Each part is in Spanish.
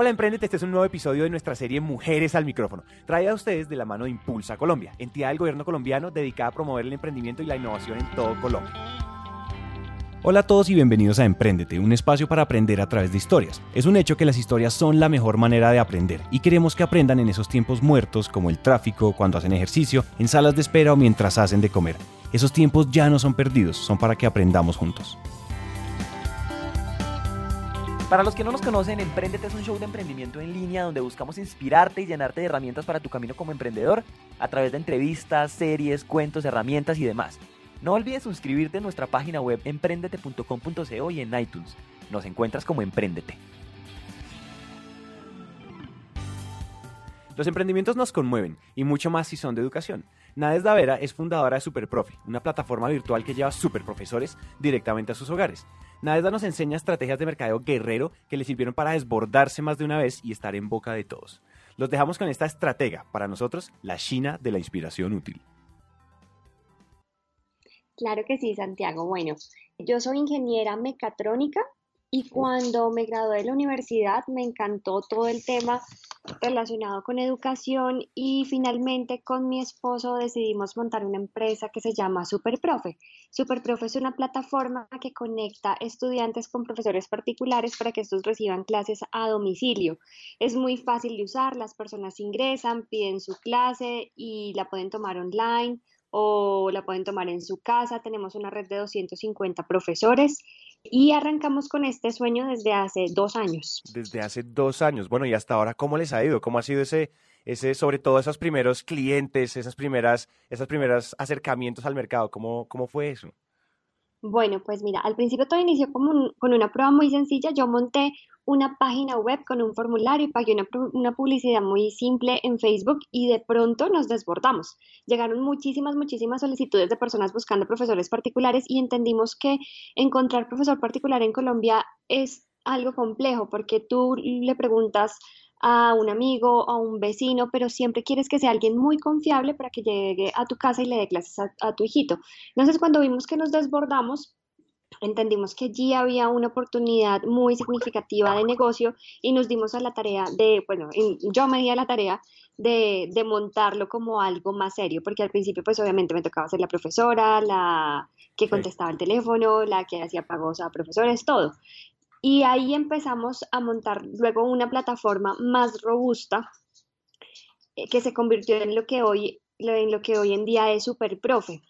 Hola Emprendete, este es un nuevo episodio de nuestra serie Mujeres al Micrófono, traída a ustedes de la mano de Impulsa Colombia, entidad del gobierno colombiano dedicada a promover el emprendimiento y la innovación en todo Colombia. Hola a todos y bienvenidos a Emprendete, un espacio para aprender a través de historias. Es un hecho que las historias son la mejor manera de aprender y queremos que aprendan en esos tiempos muertos como el tráfico, cuando hacen ejercicio, en salas de espera o mientras hacen de comer. Esos tiempos ya no son perdidos, son para que aprendamos juntos. Para los que no nos conocen, Emprendete es un show de emprendimiento en línea donde buscamos inspirarte y llenarte de herramientas para tu camino como emprendedor a través de entrevistas, series, cuentos, herramientas y demás. No olvides suscribirte en nuestra página web emprendete.com.co y en iTunes. Nos encuentras como Emprendete. Los emprendimientos nos conmueven y mucho más si son de educación. Nades Davera es fundadora de Superprofe, una plataforma virtual que lleva superprofesores directamente a sus hogares. Nadesda nos enseña estrategias de mercadeo guerrero que le sirvieron para desbordarse más de una vez y estar en boca de todos. Los dejamos con esta estratega, para nosotros, la China de la inspiración útil. Claro que sí, Santiago. Bueno, yo soy ingeniera mecatrónica y cuando me gradué de la universidad me encantó todo el tema relacionado con educación y finalmente con mi esposo decidimos montar una empresa que se llama Superprofe. Superprofe es una plataforma que conecta estudiantes con profesores particulares para que estos reciban clases a domicilio. Es muy fácil de usar, las personas ingresan, piden su clase y la pueden tomar online o la pueden tomar en su casa. Tenemos una red de 250 profesores y arrancamos con este sueño desde hace dos años. Desde hace dos años. Bueno, y hasta ahora, ¿cómo les ha ido? ¿Cómo ha sido ese, ese sobre todo esos primeros clientes, esas primeras, esas primeras acercamientos al mercado? ¿Cómo, cómo fue eso? Bueno, pues mira, al principio todo inició como con una prueba muy sencilla. Yo monté una página web con un formulario y pagué una, una, publicidad muy simple en Facebook y de pronto nos desbordamos. Llegaron muchísimas, muchísimas solicitudes de personas buscando profesores particulares y entendimos que encontrar profesor particular en Colombia es algo complejo porque tú le preguntas a un amigo, a un vecino, pero siempre quieres que sea alguien muy confiable para que llegue a tu casa y le dé clases a, tu hijito. Entonces, cuando vimos que nos desbordamos, entendimos que allí había una oportunidad muy significativa de negocio y nos dimos a la tarea de, bueno, yo me di a la tarea de, de, montarlo como algo más serio, porque al principio pues obviamente me tocaba ser la profesora, la que contestaba el teléfono, la que hacía pagos a profesores, todo. Y ahí empezamos a montar luego una plataforma más robusta eh, que se convirtió en lo que hoy, en lo que hoy en día es Superprofe.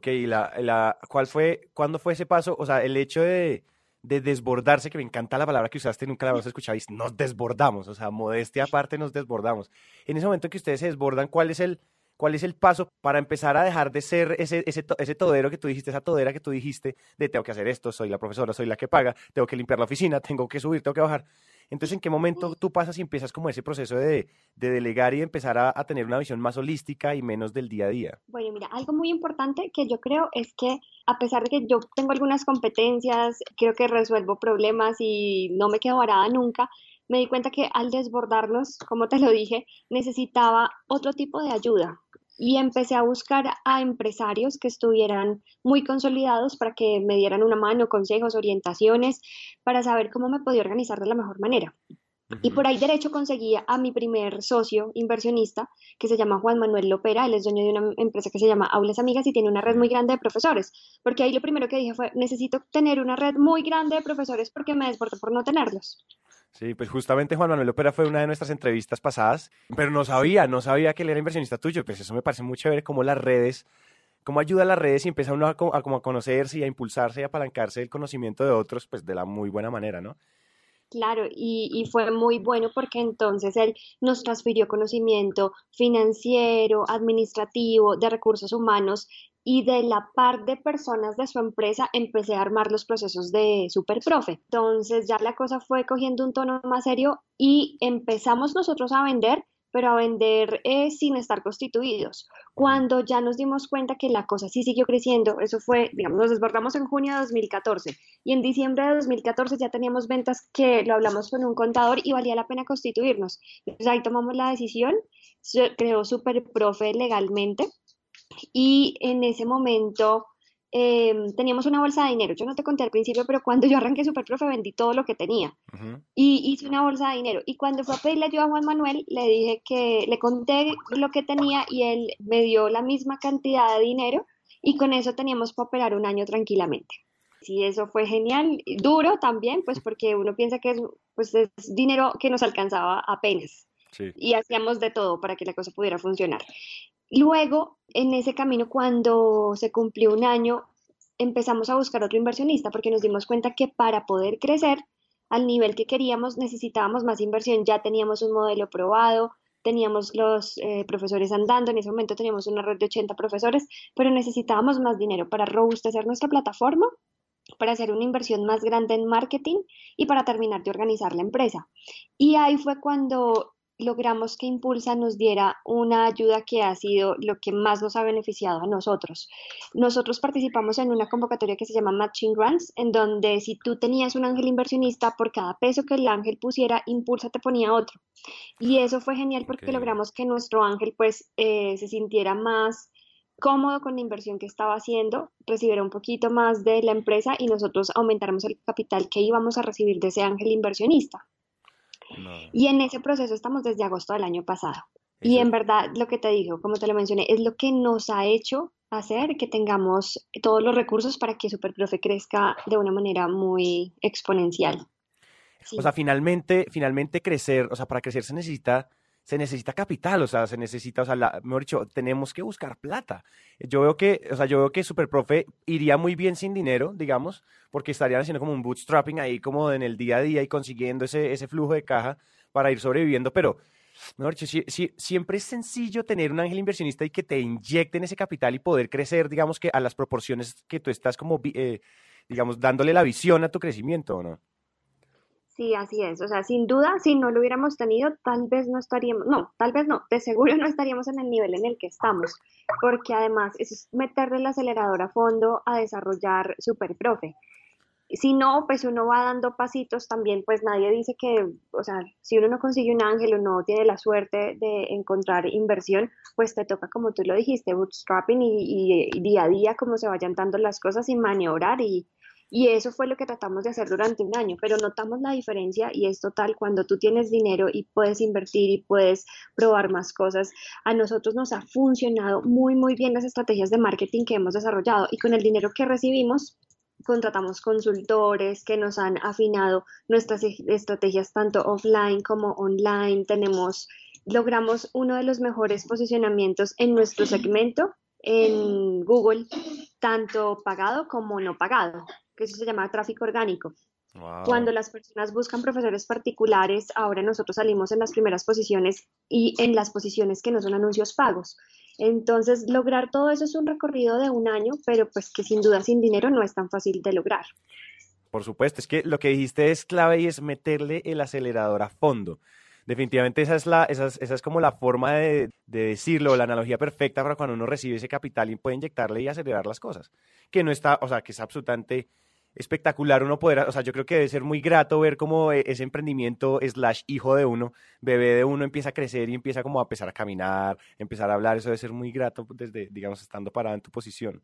Ok, ¿y la, la, cuál fue, cuándo fue ese paso? O sea, el hecho de, de desbordarse, que me encanta la palabra que usaste, nunca la habíamos escuchado, y nos desbordamos, o sea, modestia aparte nos desbordamos. En ese momento que ustedes se desbordan, ¿cuál es el, ¿Cuál es el paso para empezar a dejar de ser ese, ese, ese todero que tú dijiste, esa todera que tú dijiste, de tengo que hacer esto, soy la profesora, soy la que paga, tengo que limpiar la oficina, tengo que subir, tengo que bajar? Entonces, ¿en qué momento tú pasas y empiezas como ese proceso de, de delegar y empezar a, a, tener una visión más holística y menos del día a día? Bueno, mira, algo muy importante que yo creo es que a pesar de que yo tengo algunas competencias, creo que resuelvo problemas y no me quedo varada nunca, me di cuenta que al desbordarnos, como te lo dije, necesitaba otro tipo de ayuda y empecé a buscar a empresarios que estuvieran muy consolidados para que me dieran una mano, consejos, orientaciones, para saber cómo me podía organizar de la mejor manera. Y por ahí derecho conseguí a mi primer socio inversionista, que se llama Juan Manuel Lopera. Él es dueño de una empresa que se llama Aulas Amigas y tiene una red muy grande de profesores. Porque ahí lo primero que dije fue, necesito tener una red muy grande de profesores porque me desbordo por no tenerlos. Sí, pues justamente Juan Manuel Opera fue una de nuestras entrevistas pasadas, pero no sabía, no sabía que él era inversionista tuyo. Pues eso me parece muy chévere, cómo las redes, cómo ayuda a las redes y empieza uno a, como a conocerse y a impulsarse y a apalancarse el conocimiento de otros, pues de la muy buena manera, ¿no? Claro, y, y, fue muy bueno porque entonces él nos transfirió conocimiento financiero, administrativo, de recursos humanos y de la par de personas de su empresa empecé a armar los procesos de Superprofe. Entonces ya la cosa fue cogiendo un tono más serio y empezamos nosotros a vender, pero a vender eh, sin estar constituidos. Cuando ya nos dimos cuenta que la cosa sí siguió creciendo, eso fue, digamos, nos desbordamos en junio de 2014 y en diciembre de 2014 ya teníamos ventas que lo hablamos con un contador y valía la pena constituirnos. Entonces ahí tomamos la decisión, creó Superprofe legalmente y en ese momento em, teníamos una bolsa de dinero. Yo no te conté al principio, pero cuando yo arranqué Superprofe vendí todo lo que tenía y hice una bolsa de dinero. Y cuando fue a pedirle ayuda a Juan Manuel, le dije que le conté lo que tenía y él me dio la misma cantidad de dinero y con eso teníamos para operar un año tranquilamente. Sí, eso fue genial, duro también, pues porque uno piensa que es, pues es dinero que nos alcanzaba apenas. Y hacíamos de todo para que la cosa pudiera funcionar. Luego, en ese camino, cuando se cumplió un año, empezamos a buscar otro inversionista porque nos dimos cuenta que para poder crecer al nivel que queríamos necesitábamos más inversión. Ya teníamos un modelo probado, teníamos los eh, profesores andando, en ese momento teníamos una red de 80 profesores, pero necesitábamos más dinero para robustecer nuestra plataforma, para hacer una inversión más grande en marketing y para terminar de organizar la empresa. Y ahí fue cuando logramos que Impulsa nos diera una ayuda que ha sido lo que más nos ha beneficiado a nosotros. Nosotros participamos en una convocatoria que se llama Matching Grants, en donde si tú tenías un ángel inversionista, por cada peso que el ángel pusiera, Impulsa te ponía otro. Y eso fue genial porque logramos que nuestro ángel pues eh, se sintiera más cómodo con la inversión que estaba haciendo, recibiera un poquito más de la empresa y nosotros aumentáramos el capital que íbamos a recibir de ese ángel inversionista. Y en ese proceso estamos desde agosto del año pasado. Y en verdad, lo que te digo, como te lo mencioné, es lo que nos ha hecho hacer que tengamos todos los recursos para que Superprofe crezca de una manera muy exponencial. O sea, finalmente, finalmente crecer, o sea, para crecer se necesita se necesita capital, o sea, se necesita, o sea, mejor dicho, tenemos que buscar plata. Yo veo que, o sea, yo veo que Superprofe iría muy bien sin dinero, digamos, porque estarían haciendo como un bootstrapping ahí como en el día a día y consiguiendo ese, ese flujo de caja para ir sobreviviendo, pero mejor dicho, siempre es sencillo tener un ángel inversionista y que te inyecten ese capital y poder crecer, digamos que a las proporciones que tú estás como, eh, digamos, dándole la visión a tu crecimiento, ¿no? Sí, así es. O sea, sin duda, si no lo hubiéramos tenido, tal vez no estaríamos, no, tal vez no, de seguro no estaríamos en el nivel en el que estamos, porque además es meterle el acelerador a fondo a desarrollar Superprofe. Si no, pues uno va dando pasitos también, pues nadie dice que, o sea, si uno no consigue un ángel o no tiene la suerte de encontrar inversión, pues te toca, como tú lo dijiste, bootstrapping y, y día a día como se vayan dando las cosas y maniobrar y, y eso fue lo que tratamos de hacer durante un año, pero notamos la diferencia y es total cuando tú tienes dinero y puedes invertir y puedes probar más cosas. A nosotros nos ha funcionado muy, muy bien las estrategias de marketing que hemos desarrollado y con el dinero que recibimos contratamos consultores que nos han afinado nuestras e-, estrategias tanto offline como online. Tenemos, logramos uno de los mejores posicionamientos en nuestro segmento en Google, tanto pagado como no pagado que eso se llama tráfico orgánico. Cuando las personas buscan profesores particulares, ahora nosotros salimos en las primeras posiciones y en las posiciones que no son anuncios pagos. Entonces, lograr todo eso es un recorrido de un año, pero pues que sin duda sin dinero no es tan fácil de lograr. Por supuesto, es que lo que dijiste es clave y es meterle el acelerador a fondo. Definitivamente esa es, la, esa es, como la forma de, de, decirlo, la analogía perfecta para cuando uno recibe ese capital y puede inyectarle y acelerar las cosas. Que no está, o sea, que es absolutamente espectacular uno poder, o sea, yo creo que debe ser muy grato ver cómo e, ese emprendimiento slash hijo de uno, bebé de uno empieza a crecer y empieza como a empezar a caminar, empezar a hablar, eso debe ser muy grato desde, digamos, estando parado en tu posición.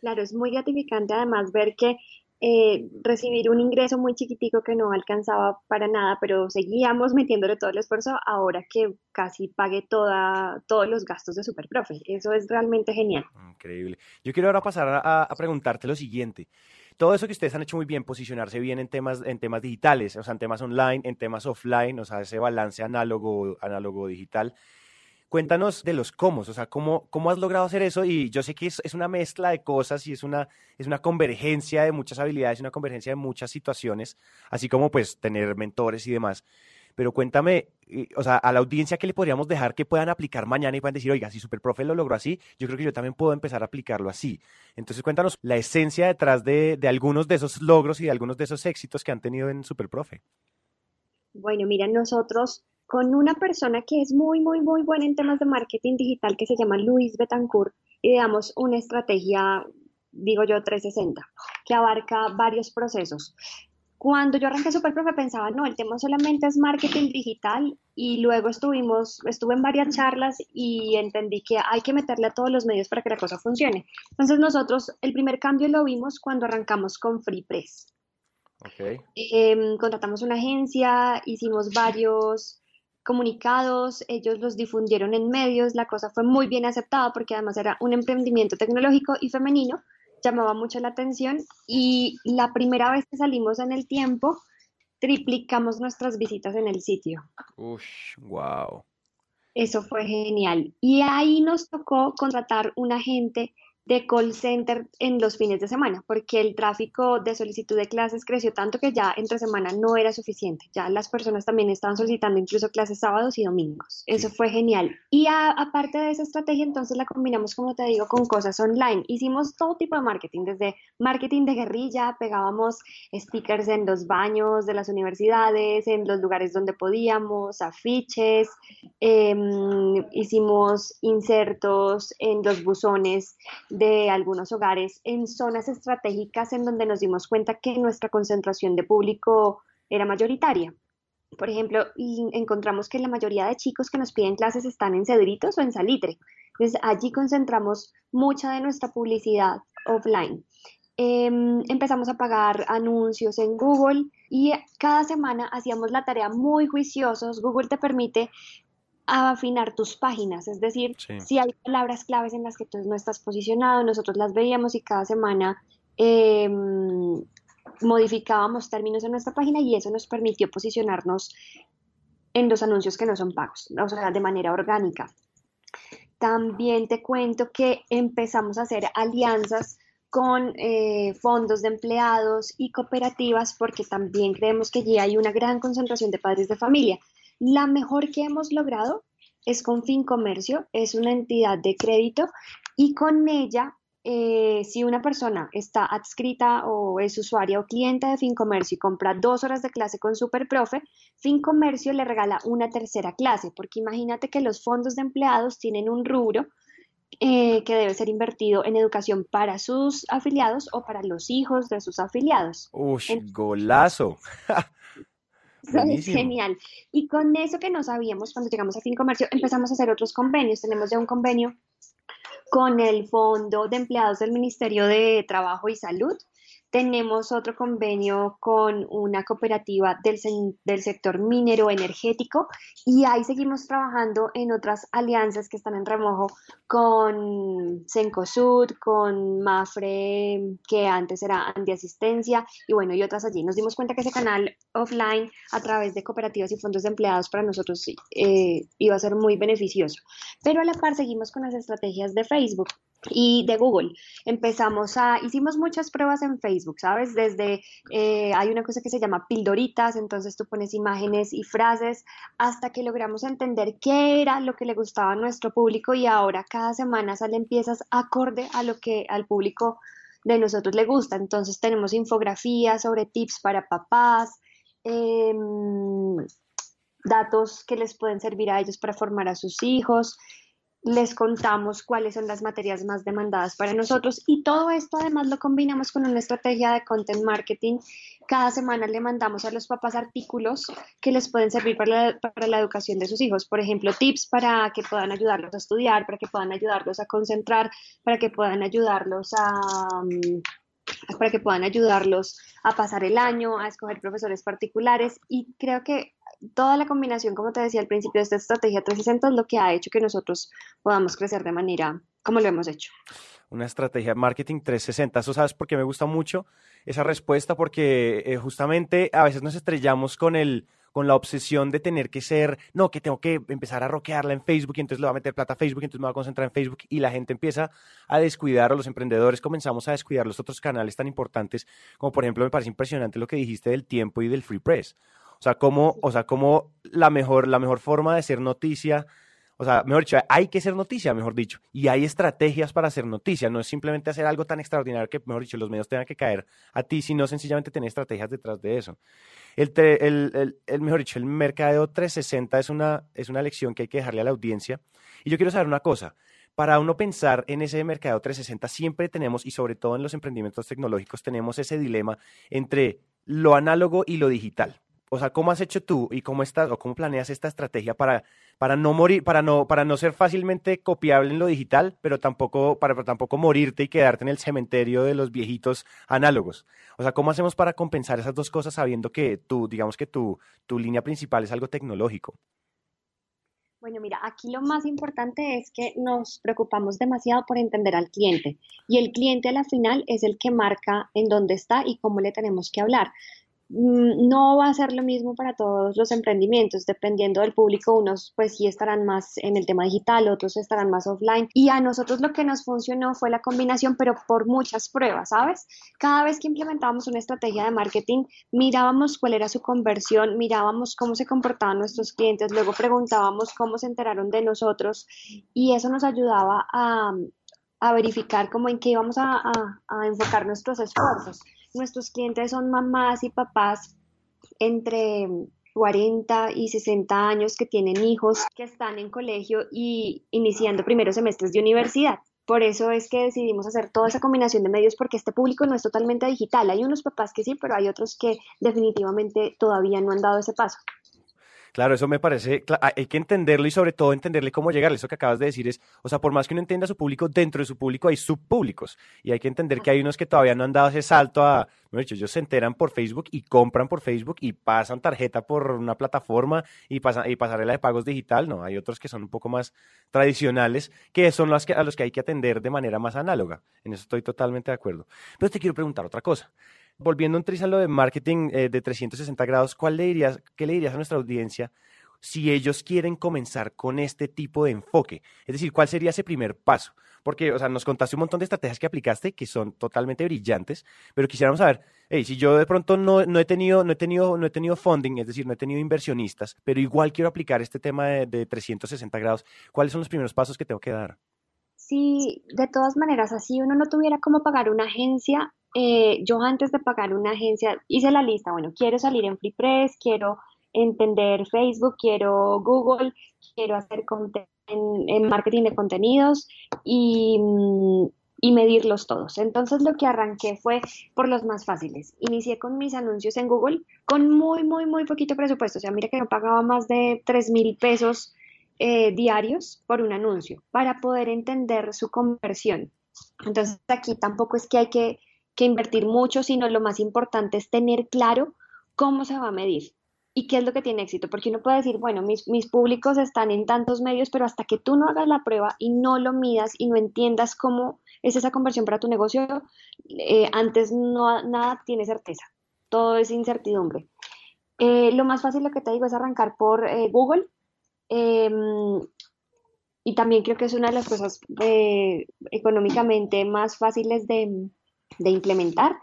Claro, es muy gratificante además ver que eh, recibir un ingreso muy chiquitico que no alcanzaba para nada, pero seguíamos metiéndole todo el esfuerzo ahora que casi pague toda, todos los gastos de Superprofe. Eso es realmente genial. Increíble. Yo quiero ahora pasar a preguntarte lo siguiente todo eso que ustedes han hecho muy bien, posicionarse bien en temas, en temas digitales, o sea, en temas online, en temas offline, o sea, ese balance análogo, análogo digital. Cuéntanos de los cómo, o sea, cómo, cómo has logrado hacer eso y yo sé que es, es, una mezcla de cosas y es una, es una convergencia de muchas habilidades, una convergencia de muchas situaciones, así como pues tener mentores y demás pero cuéntame, o sea, a la audiencia, ¿qué le podríamos dejar que puedan aplicar mañana y puedan decir, oiga, si Superprofe lo logró así, yo creo que yo también puedo empezar a aplicarlo así? Entonces, cuéntanos la esencia detrás de, de algunos de esos logros y de algunos de esos éxitos que han tenido en Superprofe. Bueno, mira, nosotros con una persona que es muy, muy, muy buena en temas de marketing digital que se llama Luis Betancourt, ideamos una estrategia, digo yo, 360, que abarca varios procesos cuando yo arranqué Superprofe pensaba, no, el tema solamente es marketing digital y luego estuvimos, estuve en varias charlas y entendí que hay que meterle a todos los medios para que la cosa funcione. Entonces nosotros el primer cambio lo vimos cuando arrancamos con FreePress. Okay. Em, contratamos una agencia, hicimos varios comunicados, ellos los difundieron en medios, la cosa fue muy bien aceptada porque además era un emprendimiento tecnológico y femenino llamaba mucho la atención y la primera vez que salimos en el tiempo, triplicamos nuestras visitas en el sitio. Ush, wow. Eso fue genial. Y ahí nos tocó contratar un agente de call center en los fines de semana, porque el tráfico de solicitud de clases creció tanto que ya entre semana no era suficiente. Ya las personas también estaban solicitando incluso clases sábados y domingos. Eso fue genial. Y aparte de esa estrategia, entonces la combinamos, como te digo, con cosas online. Hicimos todo tipo de marketing, desde marketing de guerrilla, pegábamos stickers en los baños de las universidades, en los lugares donde podíamos, afiches, em, hicimos insertos en los buzones de algunos hogares en zonas estratégicas en donde nos dimos cuenta que nuestra concentración de público era mayoritaria. Por ejemplo, encontramos que la mayoría de chicos que nos piden clases están en Cedritos o en Salitre. Entonces, allí concentramos mucha de nuestra publicidad offline. Em, empezamos a pagar anuncios en Google y cada semana hacíamos la tarea muy juiciosos. Google te permite a afinar tus páginas, es decir, si hay palabras claves en las que tú no estás posicionado, nosotros las veíamos y cada semana em, modificábamos términos en nuestra página y eso nos permitió posicionarnos en los anuncios que no son pagos, o sea, de manera orgánica. También te cuento que empezamos a hacer alianzas con eh, fondos de empleados y cooperativas porque también creemos que allí hay una gran concentración de padres de familia. La mejor que hemos logrado es con Fincomercio, es una entidad de crédito y con ella, eh, si una persona está adscrita o es usuaria o cliente de Fincomercio y compra dos horas de clase con Superprofe, Fincomercio le regala una tercera clase, porque imagínate que los fondos de empleados tienen un rubro eh, que debe ser invertido en educación para sus afiliados o para los hijos de sus afiliados. Uy, golazo. Es genial. Y con eso que no sabíamos cuando llegamos a Fin Comercio, empezamos a hacer otros convenios. Tenemos ya un convenio con el Fondo de Empleados del Ministerio de Trabajo y Salud, tenemos otro convenio con una cooperativa del, del, sector minero energético y ahí seguimos trabajando en otras alianzas que están en remojo con Cencosud, con Mafre, que antes era Asistencia y bueno, y otras allí. Nos dimos cuenta que ese canal offline a través de cooperativas y fondos de empleados para nosotros eh, iba a ser muy beneficioso. Pero a la par seguimos con las estrategias de Facebook y de Google. Empezamos a, hicimos muchas pruebas en Facebook, ¿sabes? Desde, eh, hay una cosa que se llama pildoritas, entonces tú pones imágenes y frases hasta que logramos entender qué era lo que le gustaba a nuestro público y ahora cada semana salen piezas acorde a lo que al público de nosotros le gusta. Entonces tenemos infografías sobre tips para papás, em, datos que les pueden servir a ellos para formar a sus hijos les contamos cuáles son las materias más demandadas para nosotros y todo esto además lo combinamos con una estrategia de content marketing. Cada semana le mandamos a los papás artículos que les pueden servir para la, educación de sus hijos. Por ejemplo, tips para que puedan ayudarlos a estudiar, para que puedan ayudarlos a concentrar, para que puedan ayudarlos a... Mm, para que puedan ayudarlos a pasar el año, a escoger profesores particulares y creo que toda la combinación, como te decía al principio, de esta estrategia 360 es lo que ha hecho que nosotros podamos crecer de manera como lo hemos hecho. Una estrategia marketing 360. Eso sabes por qué me gusta mucho esa respuesta, porque eh, justamente a veces nos estrellamos con el con la obsesión de tener que ser, no, que tengo que empezar a roquearla en Facebook y entonces le voy a meter plata a Facebook y entonces me voy a concentrar en Facebook y la gente empieza a descuidar o los emprendedores comenzamos a descuidar los otros canales tan importantes como por ejemplo me parece impresionante lo que dijiste del tiempo y del free press. Sea, cómo, o sea, cómo la mejor, la mejor forma de ser noticia, o sea, mejor dicho, hay que ser noticia, mejor dicho, y hay estrategias para hacer noticia, no es simplemente hacer algo tan extraordinario que, mejor dicho, los medios tengan que caer a ti, sino sencillamente tener estrategias detrás de eso. El, el, el, mejor dicho, el mercadeo 360 es una, es una lección que hay que dejarle a la audiencia. Y yo quiero saber una cosa, para uno pensar en ese mercado 360 siempre tenemos, y sobre todo en los emprendimientos tecnológicos, tenemos ese dilema entre lo análogo y lo digital. O sea, ¿cómo has hecho tú y cómo estás o cómo planeas esta estrategia para, para no morir, para no, para no ser fácilmente copiable en lo digital, pero tampoco, para tampoco morirte y quedarte en el cementerio de los viejitos análogos? O sea, ¿cómo hacemos para compensar esas dos cosas sabiendo que tú, digamos que tu, tu línea principal es algo tecnológico? Bueno, mira, aquí lo más importante es que nos preocupamos demasiado por entender al cliente y el cliente a la final es el que marca en dónde está y cómo le tenemos que hablar. Mm, no va a ser lo mismo para todos los emprendimientos, dependiendo del público, unos pues sí estarán más en el tema digital, otros estarán más offline. Y a nosotros lo que nos funcionó fue la combinación, pero por muchas pruebas, ¿sabes? Cada vez que implementábamos una estrategia de marketing, mirábamos cuál era su conversión, mirábamos cómo se comportaban nuestros clientes, luego preguntábamos cómo se enteraron de nosotros y eso nos ayudaba a, verificar cómo en qué íbamos a enfocar nuestros esfuerzos nuestros clientes son mamás y papás entre 40 y 60 años que tienen hijos que están en colegio y iniciando primeros semestres de universidad. Por eso es que decidimos hacer toda esa combinación de medios porque este público no es totalmente digital. Hay unos papás que sí, pero hay otros que definitivamente todavía no han dado ese paso. Claro, eso me parece, hay que entenderlo y sobre todo entenderle cómo llegarle. Eso que acabas de decir es, o sea, por más que uno entienda su público, dentro de su público hay subpúblicos y hay que entender que hay unos que todavía no han dado ese salto a, no dicho, ellos se enteran por Facebook y compran por Facebook y pasan tarjeta por una plataforma y, pasan, y pasarela de pagos digital. No, hay otros que son un poco más tradicionales, que son los que, a los que hay que atender de manera más análoga. En eso estoy totalmente de acuerdo. Pero te quiero preguntar otra cosa volviendo un a lo de marketing eh, de 360 grados, ¿cuál le dirías, ¿qué le dirías a nuestra audiencia si ellos quieren comenzar con este tipo de enfoque? Es decir, ¿cuál sería ese primer paso? Porque, o sea, nos contaste un montón de estrategias que aplicaste que son totalmente brillantes, pero quisiéramos saber, hey, si yo de pronto no, no, he tenido, no, he tenido, no he tenido funding, es decir, no he tenido inversionistas, pero igual quiero aplicar este tema de, de 360 grados, ¿cuáles son los primeros pasos que tengo que dar? Sí, de todas maneras, así uno no tuviera cómo pagar una agencia, eh, yo antes de pagar una agencia hice la lista, bueno, quiero salir en FreePress, quiero entender Facebook, quiero Google, quiero hacer marketing de contenidos y, mm, y, medirlos todos. Entonces lo que arranqué fue por los más fáciles. Inicié con mis anuncios en Google con muy, muy, muy poquito presupuesto. O sea, mira que no pagaba más de 3 mil pesos eh, diarios por un anuncio para poder entender su conversión. Entonces aquí tampoco es que hay que que invertir mucho, sino lo más importante es tener claro cómo se va a medir y qué es lo que tiene éxito, porque uno puede decir, bueno, mis, mis públicos están en tantos medios, pero hasta que tú no hagas la prueba y no lo midas y no entiendas cómo es esa conversión para tu negocio, eh, antes no, nada tiene certeza, todo es incertidumbre. Eh, lo más fácil, lo que te digo, es arrancar por eh, Google. Em, y también creo que es una de las cosas económicamente más fáciles de, de implementar.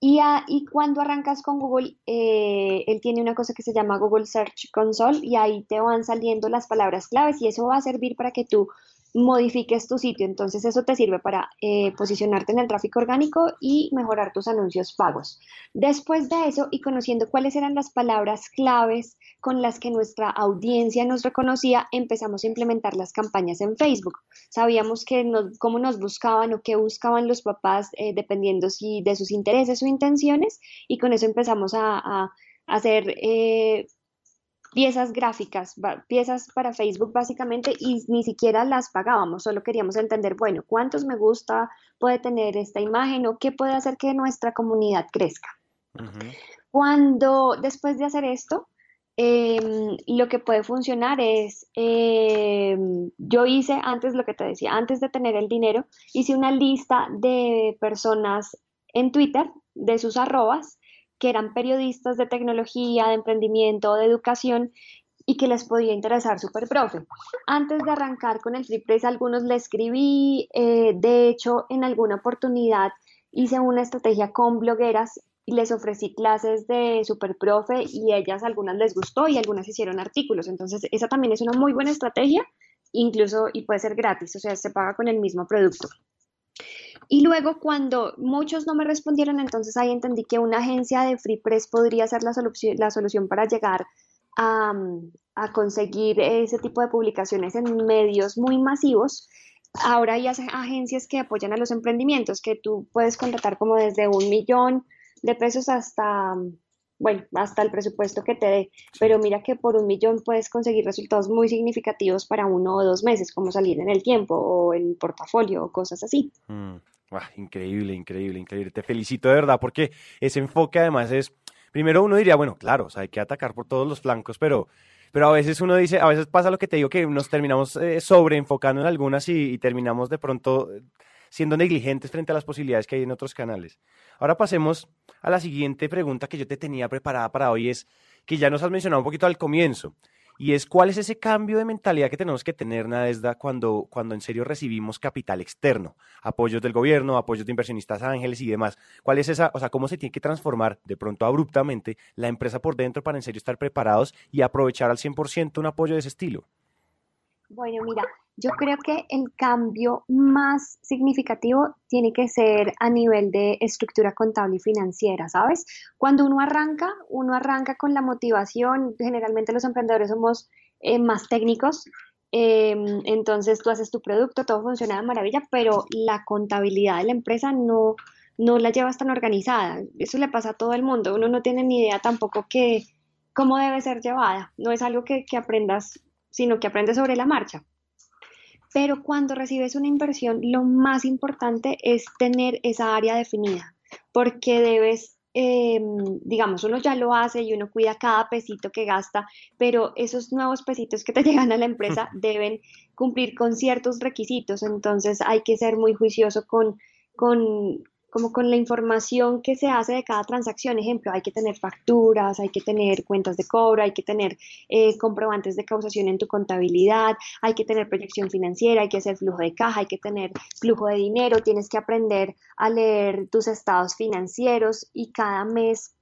Y, y, cuando arrancas con Google, eh, él tiene una cosa que se llama Google Search Console y ahí te van saliendo las palabras claves y eso va a servir para que tú modifiques tu sitio. Entonces eso te sirve para eh, posicionarte en el tráfico orgánico y mejorar tus anuncios pagos. Después de eso y conociendo cuáles eran las palabras claves con las que nuestra audiencia nos reconocía, empezamos a implementar las campañas en Facebook. Sabíamos que cómo nos buscaban o qué buscaban los papás eh, dependiendo si de sus intereses o intenciones y con eso empezamos a, hacer eh, piezas gráficas, piezas para Facebook básicamente y ni siquiera las pagábamos, solo queríamos entender, bueno, cuántos me gusta puede tener esta imagen o qué puede hacer que nuestra comunidad crezca. Cuando después de hacer esto, em, lo que puede funcionar es, em, yo hice antes lo que te decía, antes de tener el dinero, hice una lista de personas en Twitter, de sus arrobas, que eran periodistas de tecnología, de emprendimiento, de educación y que les podía interesar Super Profe. Antes de arrancar con el Free Press, algunos le escribí, eh, de hecho, en alguna oportunidad hice una estrategia con blogueras y les ofrecí clases de Super Profe y ellas algunas les gustó y algunas hicieron artículos. Entonces, esa también es una muy buena estrategia, incluso y puede ser gratis, o sea, se paga con el mismo producto. Y luego cuando muchos no me respondieron, entonces ahí entendí que una agencia de Free Press podría ser la solución, para llegar a, a conseguir ese tipo de publicaciones en medios muy masivos. Ahora hay agencias que apoyan a los emprendimientos, que tú puedes contratar como desde un millón de pesos hasta, bueno, hasta el presupuesto que te dé. Pero mira que por un millón puedes conseguir resultados muy significativos para uno o dos meses, como salir en el tiempo o en portafolio o cosas así. Mm, ah, increíble, increíble, increíble. Te felicito de verdad porque ese enfoque además es, primero uno diría, bueno, claro, o sea, hay que atacar por todos los flancos, pero pero a veces uno dice, a veces pasa lo que te digo, que nos terminamos eh, sobreenfocando en algunas y, terminamos de pronto siendo negligentes frente a las posibilidades que hay en otros canales. Ahora pasemos a la siguiente pregunta que yo te tenía preparada para hoy, es que ya nos has mencionado un poquito al comienzo, y es cuál es ese cambio de mentalidad que tenemos que tener, Nadesda, cuando, cuando en serio recibimos capital externo, apoyos del gobierno, apoyos de inversionistas ángeles y demás. ¿Cuál es esa, o sea, cómo se tiene que transformar de pronto abruptamente la empresa por dentro para en serio estar preparados y aprovechar al 100% un apoyo de ese estilo? Bueno, mira, yo creo que el cambio más significativo tiene que ser a nivel de estructura contable y financiera, ¿sabes? Cuando uno arranca, uno arranca con la motivación, generalmente los emprendedores somos eh, más técnicos, em, entonces tú haces tu producto, todo funciona de maravilla, pero la contabilidad de la empresa no, no la llevas tan organizada. Eso le pasa a todo el mundo, uno no tiene ni idea tampoco que cómo debe ser llevada, no es algo que, que aprendas, sino que aprendes sobre la marcha. Pero cuando recibes una inversión, lo más importante es tener esa área definida, porque debes, em, digamos, uno ya lo hace y uno cuida cada pesito que gasta, pero esos nuevos pesitos que te llegan a la empresa deben cumplir con ciertos requisitos, entonces hay que ser muy juicioso con, con como con la información que se hace de cada transacción. Ejemplo, hay que tener facturas, hay que tener cuentas de cobro, hay que tener eh, comprobantes de causación en tu contabilidad, hay que tener proyección financiera, hay que hacer flujo de caja, hay que tener flujo de dinero, tienes que aprender a leer tus estados financieros y cada mes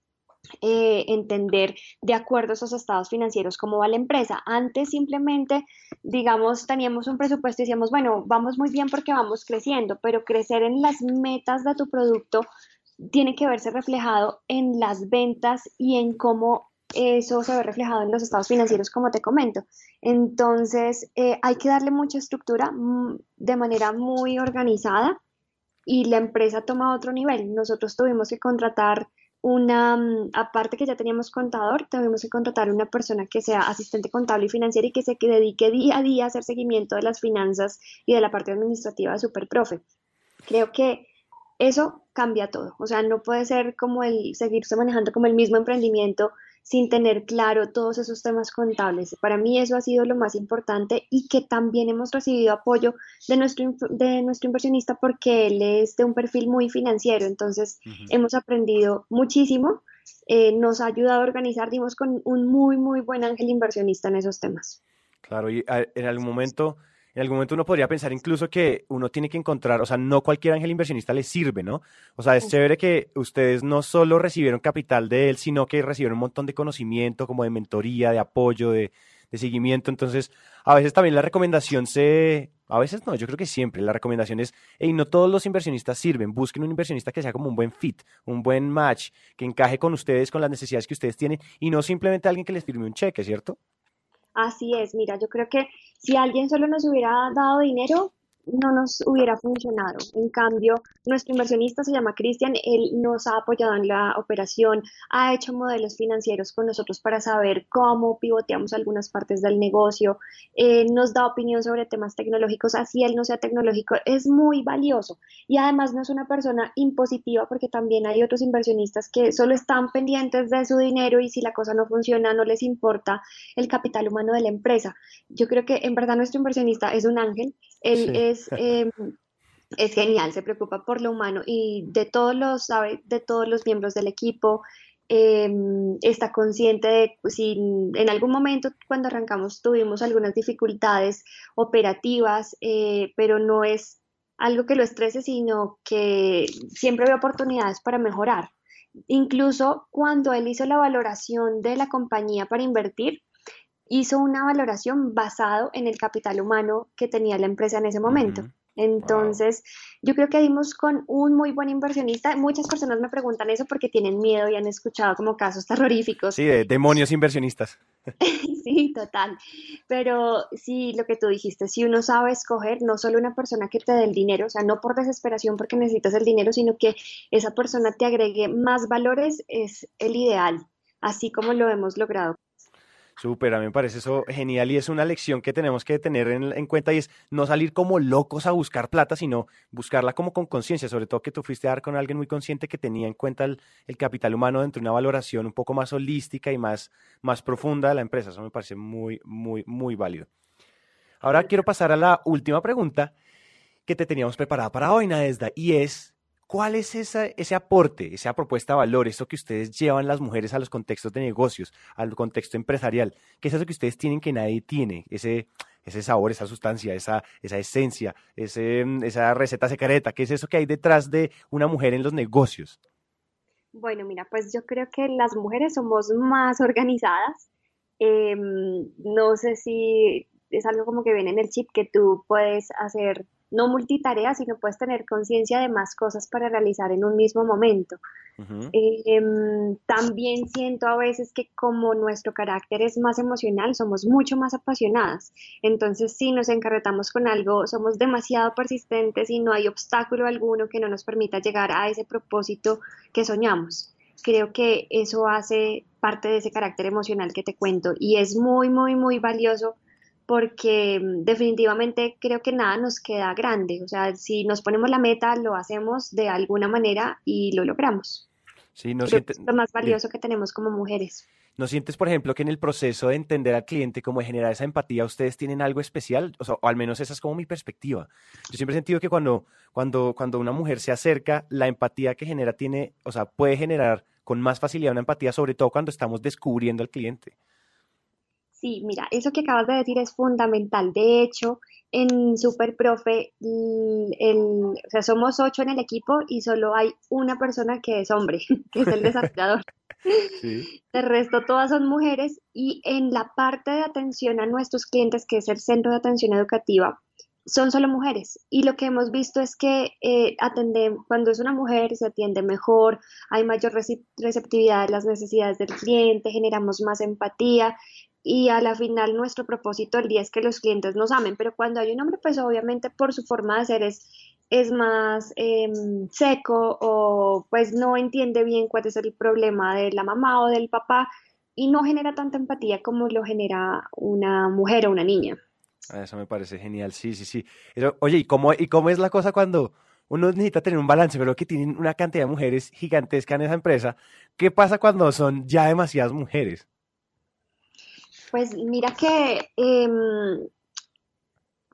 eh, entender de acuerdo a esos estados financieros cómo va la empresa. Antes simplemente, digamos, teníamos un presupuesto y decíamos, bueno, vamos muy bien porque vamos creciendo, pero crecer en las metas de tu producto tiene que verse reflejado en las ventas y en cómo eso se ve reflejado en los estados financieros, como te comento. Entonces, eh, hay que darle mucha estructura mm, de manera muy organizada y la empresa toma otro nivel. Nosotros tuvimos que contratar una, mm, aparte que ya teníamos contador, tuvimos que contratar una persona que sea asistente contable y financiera y que se dedique día a día a hacer seguimiento de las finanzas y de la parte administrativa de Superprofe. Creo que eso cambia todo. O sea, no puede ser como el seguirse manejando como el mismo emprendimiento sin tener claro todos esos temas contables. Para mí eso ha sido lo más importante y que también hemos recibido apoyo de nuestro, de nuestro inversionista porque él es de un perfil muy financiero, entonces hemos aprendido muchísimo, eh, nos ha ayudado a organizar, dimos con un muy, muy buen ángel inversionista en esos temas. Claro, y en algún momento en algún momento uno podría pensar incluso que uno tiene que encontrar, o sea, no cualquier ángel inversionista le sirve, ¿no? O sea, es chévere que ustedes no solo recibieron capital de él, sino que recibieron un montón de conocimiento, como de mentoría, de apoyo, de, seguimiento. Entonces, a veces también la recomendación se, a veces no, yo creo que siempre la recomendación es, hey, no todos los inversionistas sirven, busquen un inversionista que sea como un buen fit, un buen match, que encaje con ustedes, con las necesidades que ustedes tienen, y no simplemente alguien que les firme un cheque, ¿cierto? Así es, mira, yo creo que si alguien solo nos hubiera dado dinero, no nos hubiera funcionado. En cambio, nuestro inversionista se llama Cristian, él nos ha apoyado en la operación, ha hecho modelos financieros con nosotros para saber cómo pivoteamos algunas partes del negocio, eh, nos da opinión sobre temas tecnológicos, así él no sea tecnológico, es muy valioso. Y además no es una persona impositiva porque también hay otros inversionistas que solo están pendientes de su dinero y si la cosa no funciona no les importa el capital humano de la empresa. Yo creo que en verdad nuestro inversionista es un ángel, él es, em, es genial, se preocupa por lo humano y de todos los, de todos los miembros del equipo, em, está consciente de si en algún momento cuando arrancamos tuvimos algunas dificultades operativas, eh, pero no es algo que lo estrese, sino que siempre ve oportunidades para mejorar. Incluso cuando él hizo la valoración de la compañía para invertir, hizo una valoración basado en el capital humano que tenía la empresa en ese momento. Entonces, yo creo que dimos con un muy buen inversionista. Muchas personas me preguntan eso porque tienen miedo y han escuchado como casos terroríficos. Sí, de demonios inversionistas. Sí, total. Pero sí, lo que tú dijiste, si uno sabe escoger, no solo una persona que te dé el dinero, o sea, no por desesperación porque necesitas el dinero, sino que esa persona te agregue más valores, es el ideal, así como lo hemos logrado Súper, a mí me parece eso genial y es una lección que tenemos que tener en, cuenta y es no salir como locos a buscar plata, sino buscarla como con conciencia, sobre todo que tú fuiste a dar con alguien muy consciente que tenía en cuenta el, capital humano dentro de una valoración un poco más holística y más, más profunda de la empresa. Eso me parece muy, muy, muy válido. Ahora quiero pasar a la última pregunta que te teníamos preparada para hoy, Nadesda, y es ¿Cuál es ese aporte, esa propuesta de valor, eso que ustedes llevan las mujeres a los contextos de negocios, al contexto empresarial? ¿Qué es eso que ustedes tienen que nadie tiene? Ese, ese sabor, esa sustancia, esa, esa esencia, ese, esa receta secreta. ¿Qué es eso que hay detrás de una mujer en los negocios? Bueno, mira, pues yo creo que las mujeres somos más organizadas. Em, no sé si es algo como que viene en el chip que tú puedes hacer no multitarea, sino puedes tener conciencia de más cosas para realizar en un mismo momento. Em, también siento a veces que como nuestro carácter es más emocional, somos mucho más apasionadas. Entonces, si nos encarretamos con algo, somos demasiado persistentes y no hay obstáculo alguno que no nos permita llegar a ese propósito que soñamos. Creo que eso hace parte de ese carácter emocional que te cuento y es muy, muy, muy valioso porque mm, definitivamente creo que nada nos queda grande. O sea, si nos ponemos la meta, lo hacemos de alguna manera y lo logramos. Sí, no es lo más valioso que tenemos como mujeres. ¿No sientes, por ejemplo, que en el proceso de entender al cliente, como de generar esa empatía, ustedes tienen algo especial? O, sea, o al menos esa es como mi perspectiva. Yo siempre he sentido que cuando, cuando, cuando una mujer se acerca, la empatía que genera tiene, o sea, puede generar con más facilidad una empatía, sobre todo cuando estamos descubriendo al cliente. Sí, mira, eso que acabas de decir es fundamental. De hecho, en Superprofe, el, o sea, somos ocho en el equipo y solo hay una persona que es hombre, que es el desarrollador. Sí. El resto todas son mujeres y en la parte de atención a nuestros clientes, que es el centro de atención educativa, son solo mujeres. Y lo que hemos visto es que eh, cuando es una mujer se atiende mejor, hay mayor receptividad de las necesidades del cliente, generamos más empatía y a la final nuestro propósito el día es que los clientes nos amen, pero cuando hay un hombre, pues obviamente por su forma de ser es, es más em, seco o pues no entiende bien cuál es el problema de la mamá o del papá y no genera tanta empatía como lo genera una mujer o una niña. Ah, eso me parece genial, sí, sí, sí. oye, ¿y cómo, ¿y cómo es la cosa cuando uno necesita tener un balance, pero que tienen una cantidad de mujeres gigantesca en esa empresa? ¿Qué pasa cuando son ya demasiadas mujeres? Pues mira que em,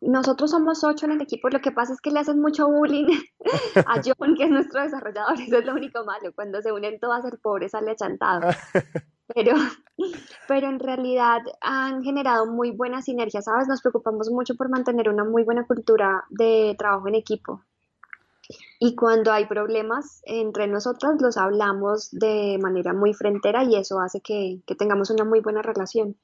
nosotros somos ocho en el equipo, lo que pasa es que le hacen mucho bullying a John, que es nuestro desarrollador, eso es lo único malo, cuando se unen todas el pobre sale achantado. Pero, pero en realidad han generado muy buena sinergia, ¿sabes? Nos preocupamos mucho por mantener una muy buena cultura de trabajo en equipo. Y cuando hay problemas entre nosotras, los hablamos de manera muy frentera y eso hace que tengamos una muy buena relación.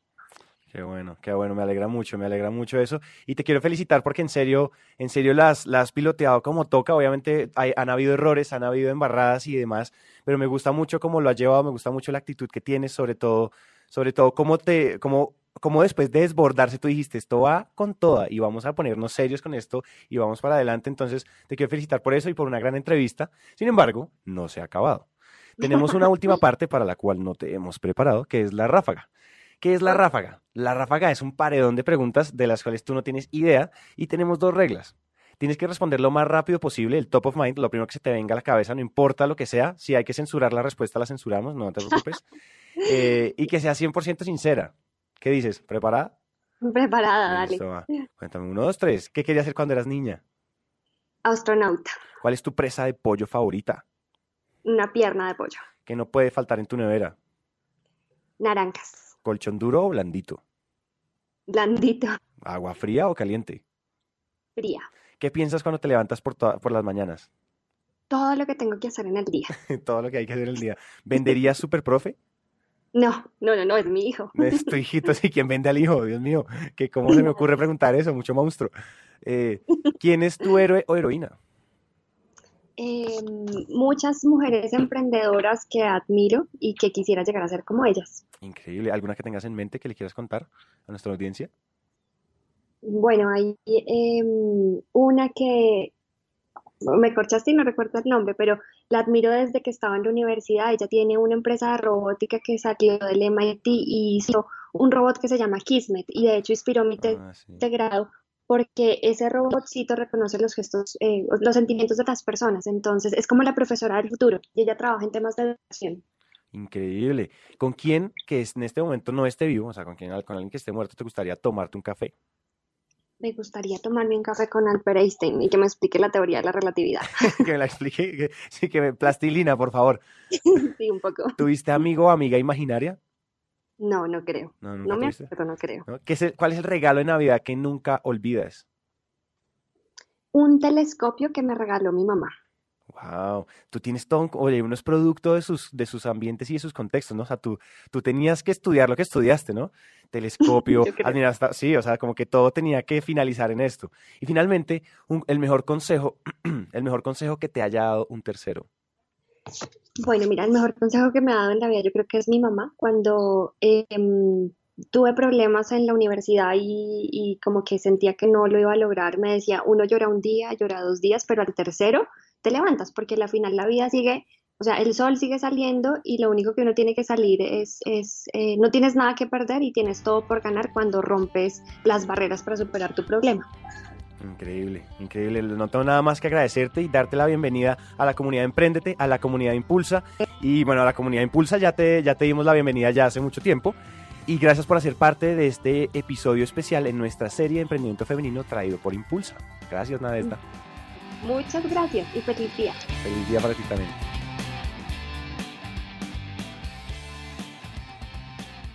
Qué bueno, qué bueno, me alegra mucho, me alegra mucho eso. Y te quiero felicitar porque en serio, en serio las, las has piloteado como toca. Obviamente han habido errores, han habido embarradas y demás, pero me gusta mucho cómo lo has llevado, me gusta mucho la actitud que tienes, sobre todo, sobre todo cómo te, cómo, cómo después de desbordarse tú dijiste, esto va con toda y vamos a ponernos serios con esto y vamos para adelante. Entonces, te quiero felicitar por eso y por una gran entrevista. Sin embargo, no se ha acabado. Tenemos una última parte para la cual no te hemos preparado, que es la ráfaga. ¿Qué es la ráfaga? La ráfaga es un paredón de preguntas de las cuales tú no tienes idea y tenemos dos reglas. Tienes que responder lo más rápido posible, el top of mind, lo primero que se te venga a la cabeza, no importa lo que sea. Si hay que censurar la respuesta, la censuramos, no te preocupes. Eh, y que sea 100% sincera. ¿Qué dices? ¿Preparada? Preparada, dale. Cuéntame, uno, dos, tres. ¿Qué querías hacer cuando eras niña? Astronauta. ¿Cuál es tu presa de pollo favorita? Una pierna de pollo. ¿Qué no puede faltar en tu nevera? Naranjas. ¿Colchón duro o blandito? Blandito. ¿Agua fría o caliente? Fría. ¿Qué piensas cuando te levantas por, por las mañanas? Todo lo que tengo que hacer en el día. Todo lo que hay que hacer en el día. ¿Venderías Superprofe? No, no, no, no, es mi hijo. Es tu hijito, sí, ¿quién vende al hijo? Dios mío, que cómo se me ocurre preguntar eso, mucho monstruo. Eh, ¿Quién es tu héroe o heroína? Eh, muchas mujeres emprendedoras que admiro y que quisiera llegar a ser como ellas. Increíble. ¿Alguna que tengas en mente que le quieras contar a nuestra audiencia? Bueno, hay em, una que me corchaste y no recuerdo el nombre, pero la admiro desde que estaba en la universidad. Ella tiene una empresa de robótica que salió del MIT y hizo un robot que se llama Kismet y de hecho inspiró mi Ah, sí. grado porque ese robotcito reconoce los gestos, eh, los sentimientos de las personas. Entonces es como la profesora del futuro y ella trabaja en temas de educación. Increíble. ¿Con quién que es- en este momento no esté vivo, o sea, con quién, con alguien que esté muerto, te gustaría tomarte un café? Me gustaría tomarme un café con Albert Einstein y que me explique la teoría de la relatividad. que me la explique, que, sí, que me plastilina, por favor. Sí, un poco. ¿Tuviste amigo o amiga imaginaria? No, no creo. No, No me acuerdo, no creo. ¿No? ¿Qué es el- ¿Cuál es el regalo de Navidad que nunca olvidas? Un telescopio que me regaló mi mamá. Wow, tú tienes todo, un- oye, uno es producto de sus, de sus ambientes y de sus contextos, ¿no? O sea, tú, tú tenías que estudiar lo que estudiaste, ¿no? Telescopio, admiraste- sí, o sea, como que todo tenía que finalizar en esto. Y finalmente, un- el mejor consejo, el mejor consejo que te haya dado un tercero. Bueno, mira, el mejor consejo que me ha dado en la vida yo creo que es mi mamá. Cuando em, tuve problemas en la universidad y, y como que sentía que no lo iba a lograr, me decía, uno llora un día, llora dos días, pero al tercero te levantas porque al final la vida sigue, o sea, el sol sigue saliendo y lo único que uno tiene que salir es, es eh, no tienes nada que perder y tienes todo por ganar cuando rompes las barreras para superar tu problema. Increíble, increíble. No tengo nada más que agradecerte y darte la bienvenida a la comunidad Emprendete, a la comunidad Impulsa. Y bueno, a la comunidad Impulsa ya te, ya te dimos la bienvenida ya hace mucho tiempo. Y gracias por hacer parte de este episodio especial en nuestra serie de emprendimiento femenino traído por Impulsa. Gracias, Nadesta. Muchas gracias y feliz día. Feliz día para ti también.